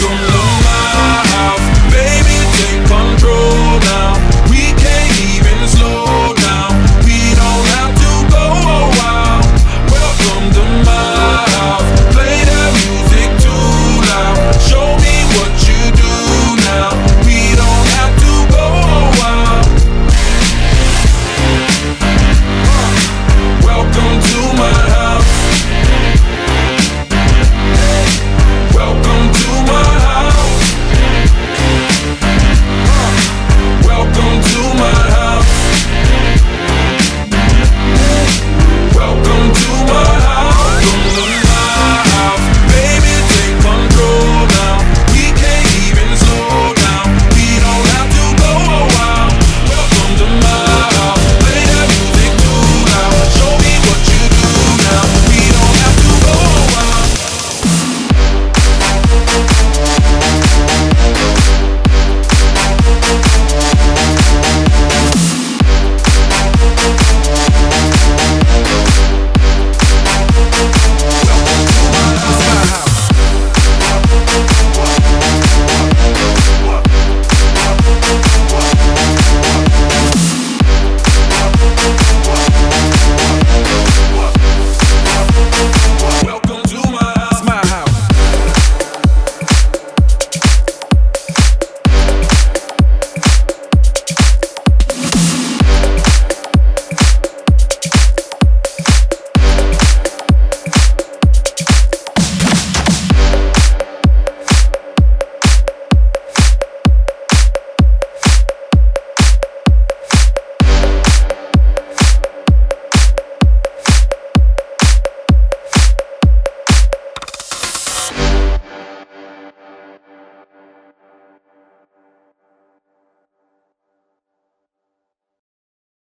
Yeah.